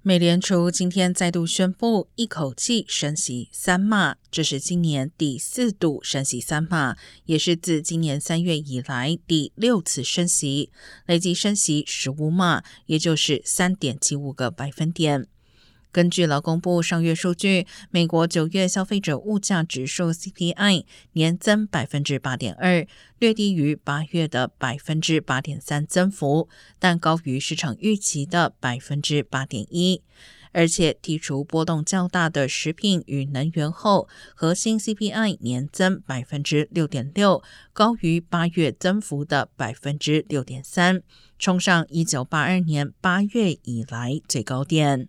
美联储今天再度宣布一口气升息三码，这是今年第四度升息三码，也是自今年三月以来第六次升息，累计升息十五码，也就是三点七五个百分点。根据劳工部上月数据，美国九月消费者物价指数 CPI 年增百分之八点二，略低于八月的百分之八点三增幅，但高于市场预期的百分之八点一。而且剔除波动较大的食品与能源后，核心 CPI 年增百分之六点六，高于八月增幅的百分之六点三，冲上一九八二年八月以来最高点。